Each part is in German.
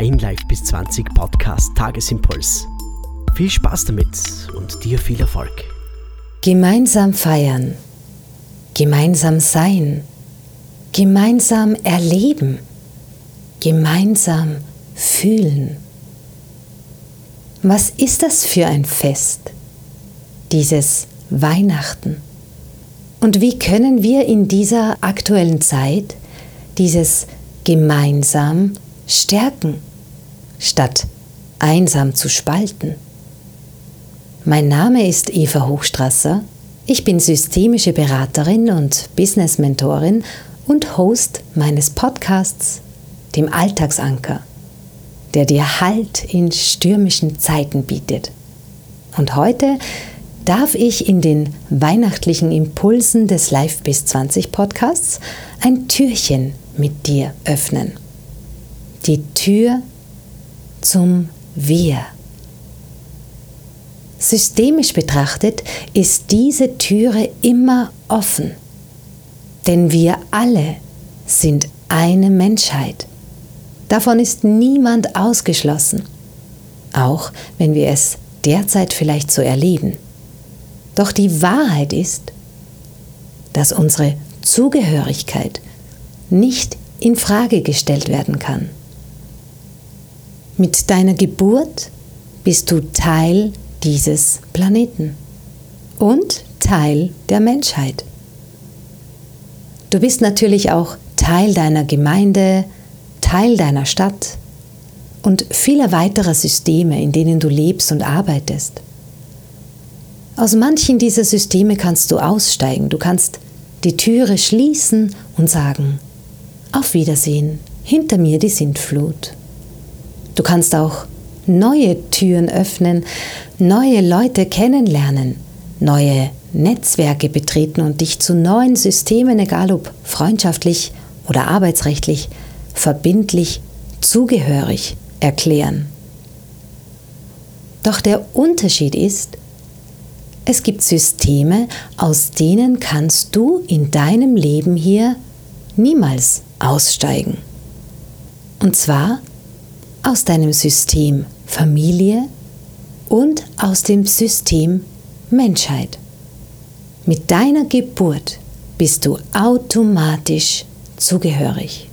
dein Live bis 20 Podcast Tagesimpuls. Viel Spaß damit und dir viel Erfolg. Gemeinsam feiern, gemeinsam sein, gemeinsam erleben, gemeinsam fühlen. Was ist das für ein Fest, dieses Weihnachten? Und wie können wir in dieser aktuellen Zeit dieses gemeinsam stärken, statt einsam zu spalten? Mein Name ist Eva Hochstrasser. Ich bin systemische Beraterin und Business Mentorin und Host meines Podcasts, dem Alltagsanker, der dir Halt in stürmischen Zeiten bietet. Und heute darf ich in den weihnachtlichen Impulsen des Live bis 20 Podcasts ein Türchen mit dir öffnen. Die Tür zum Wir. Systemisch betrachtet ist diese Türe immer offen, denn wir alle sind eine Menschheit. Davon ist niemand ausgeschlossen, auch wenn wir es derzeit vielleicht so erleben. Doch die Wahrheit ist, dass unsere Zugehörigkeit nicht in Frage gestellt werden kann. Mit deiner Geburt bist du Teil dieses Planeten und Teil der Menschheit. Du bist natürlich auch Teil deiner Gemeinde, Teil deiner Stadt und vieler weiterer Systeme, in denen du lebst und arbeitest. Aus manchen dieser Systeme kannst du aussteigen, du kannst die Türe schließen und sagen, auf Wiedersehen, hinter mir die Sintflut. Du kannst auch neue Türen öffnen, neue Leute kennenlernen, neue Netzwerke betreten und dich zu neuen Systemen, egal ob freundschaftlich oder arbeitsrechtlich, verbindlich, zugehörig erklären. Doch der Unterschied ist, es gibt Systeme, aus denen kannst du in deinem Leben hier niemals aussteigen. Und zwar aus deinem System Familie und aus dem System Menschheit. Mit deiner Geburt bist du automatisch zugehörig.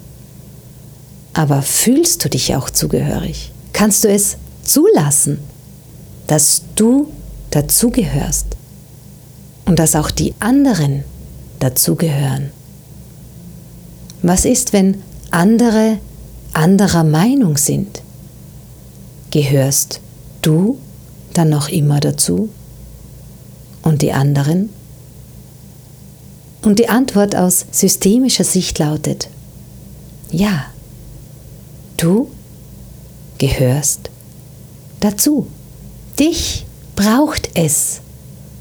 Aber fühlst du dich auch zugehörig? Kannst du es zulassen, dass du dazugehörst und dass auch die anderen dazugehören. Was ist, wenn andere anderer Meinung sind? Gehörst du dann noch immer dazu? Und die anderen? Und die Antwort aus systemischer Sicht lautet, ja, du gehörst dazu. Dich braucht es,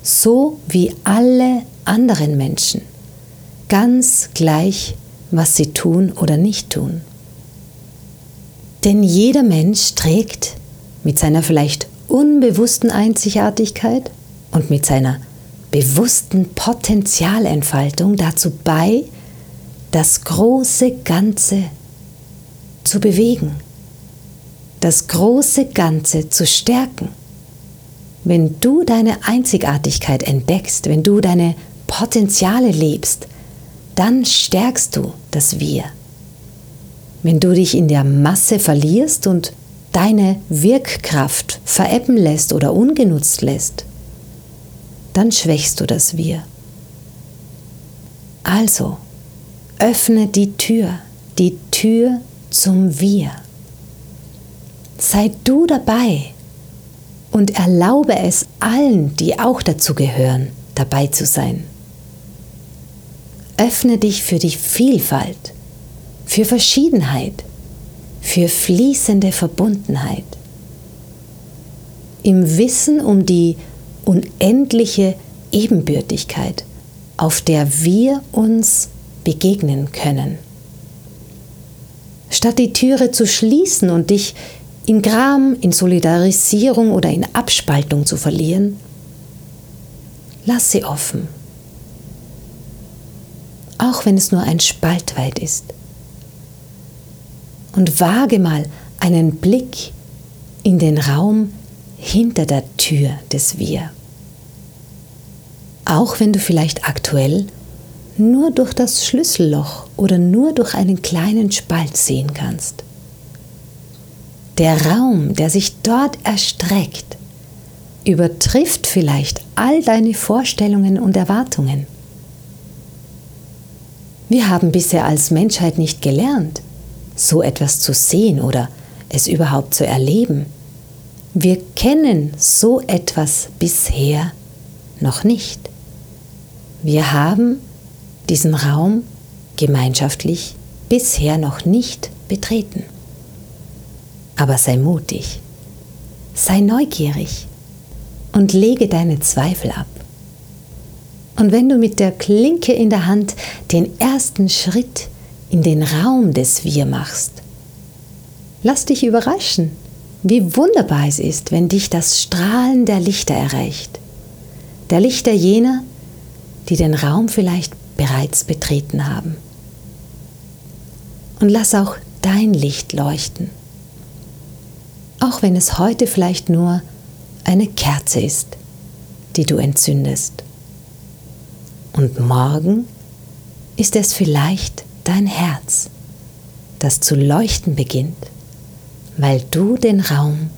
so wie alle anderen Menschen, ganz gleich, was sie tun oder nicht tun. Denn jeder Mensch trägt mit seiner vielleicht unbewussten Einzigartigkeit und mit seiner bewussten Potenzialentfaltung dazu bei, das große Ganze zu bewegen, das große Ganze zu stärken. Wenn du deine Einzigartigkeit entdeckst, wenn du deine Potenziale lebst, dann stärkst du das Wir. Wenn du dich in der Masse verlierst und deine Wirkkraft verebben lässt oder ungenutzt lässt, dann schwächst du das Wir. Also, öffne die Tür, die Tür zum Wir. Sei du dabei und erlaube es allen, die auch dazu gehören, dabei zu sein. Öffne dich für die Vielfalt, für Verschiedenheit, für fließende Verbundenheit. Im Wissen um die unendliche Ebenbürtigkeit, auf der wir uns begegnen können. Statt die Türe zu schließen und dich in Gram, in Solidarisierung oder in Abspaltung zu verlieren, lass sie offen. Auch wenn es nur ein Spalt weit ist. Und wage mal einen Blick in den Raum hinter der Tür des Wir. Auch wenn du vielleicht aktuell nur durch das Schlüsselloch oder nur durch einen kleinen Spalt sehen kannst. Der Raum, der sich dort erstreckt, übertrifft vielleicht all deine Vorstellungen und Erwartungen. Wir haben bisher als Menschheit nicht gelernt, so etwas zu sehen oder es überhaupt zu erleben. Wir kennen so etwas bisher noch nicht. Wir haben diesen Raum gemeinschaftlich bisher noch nicht betreten. Aber sei mutig, sei neugierig und lege deine Zweifel ab. Und wenn du mit der Klinke in der Hand den ersten Schritt in den Raum des Wir machst, lass dich überraschen, wie wunderbar es ist, wenn dich das Strahlen der Lichter erreicht. Der Lichter jener, die den Raum vielleicht bereits betreten haben. Und lass auch dein Licht leuchten. Auch wenn es heute vielleicht nur eine Kerze ist, die du entzündest. Und morgen ist es vielleicht dein Herz, das zu leuchten beginnt, weil du den Raum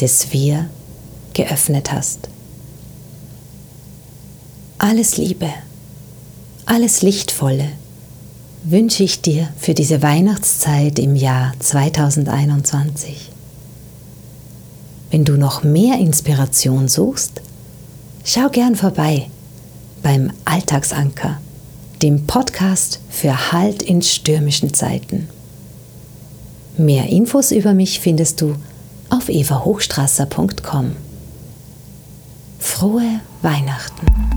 des Wir geöffnet hast. Alles Liebe alles Lichtvolle wünsche ich dir für diese Weihnachtszeit im Jahr 2021. Wenn du noch mehr Inspiration suchst, schau gern vorbei beim Alltagsanker, dem Podcast für Halt in stürmischen Zeiten. Mehr Infos über mich findest du auf evahochstrasser.com. Frohe Weihnachten!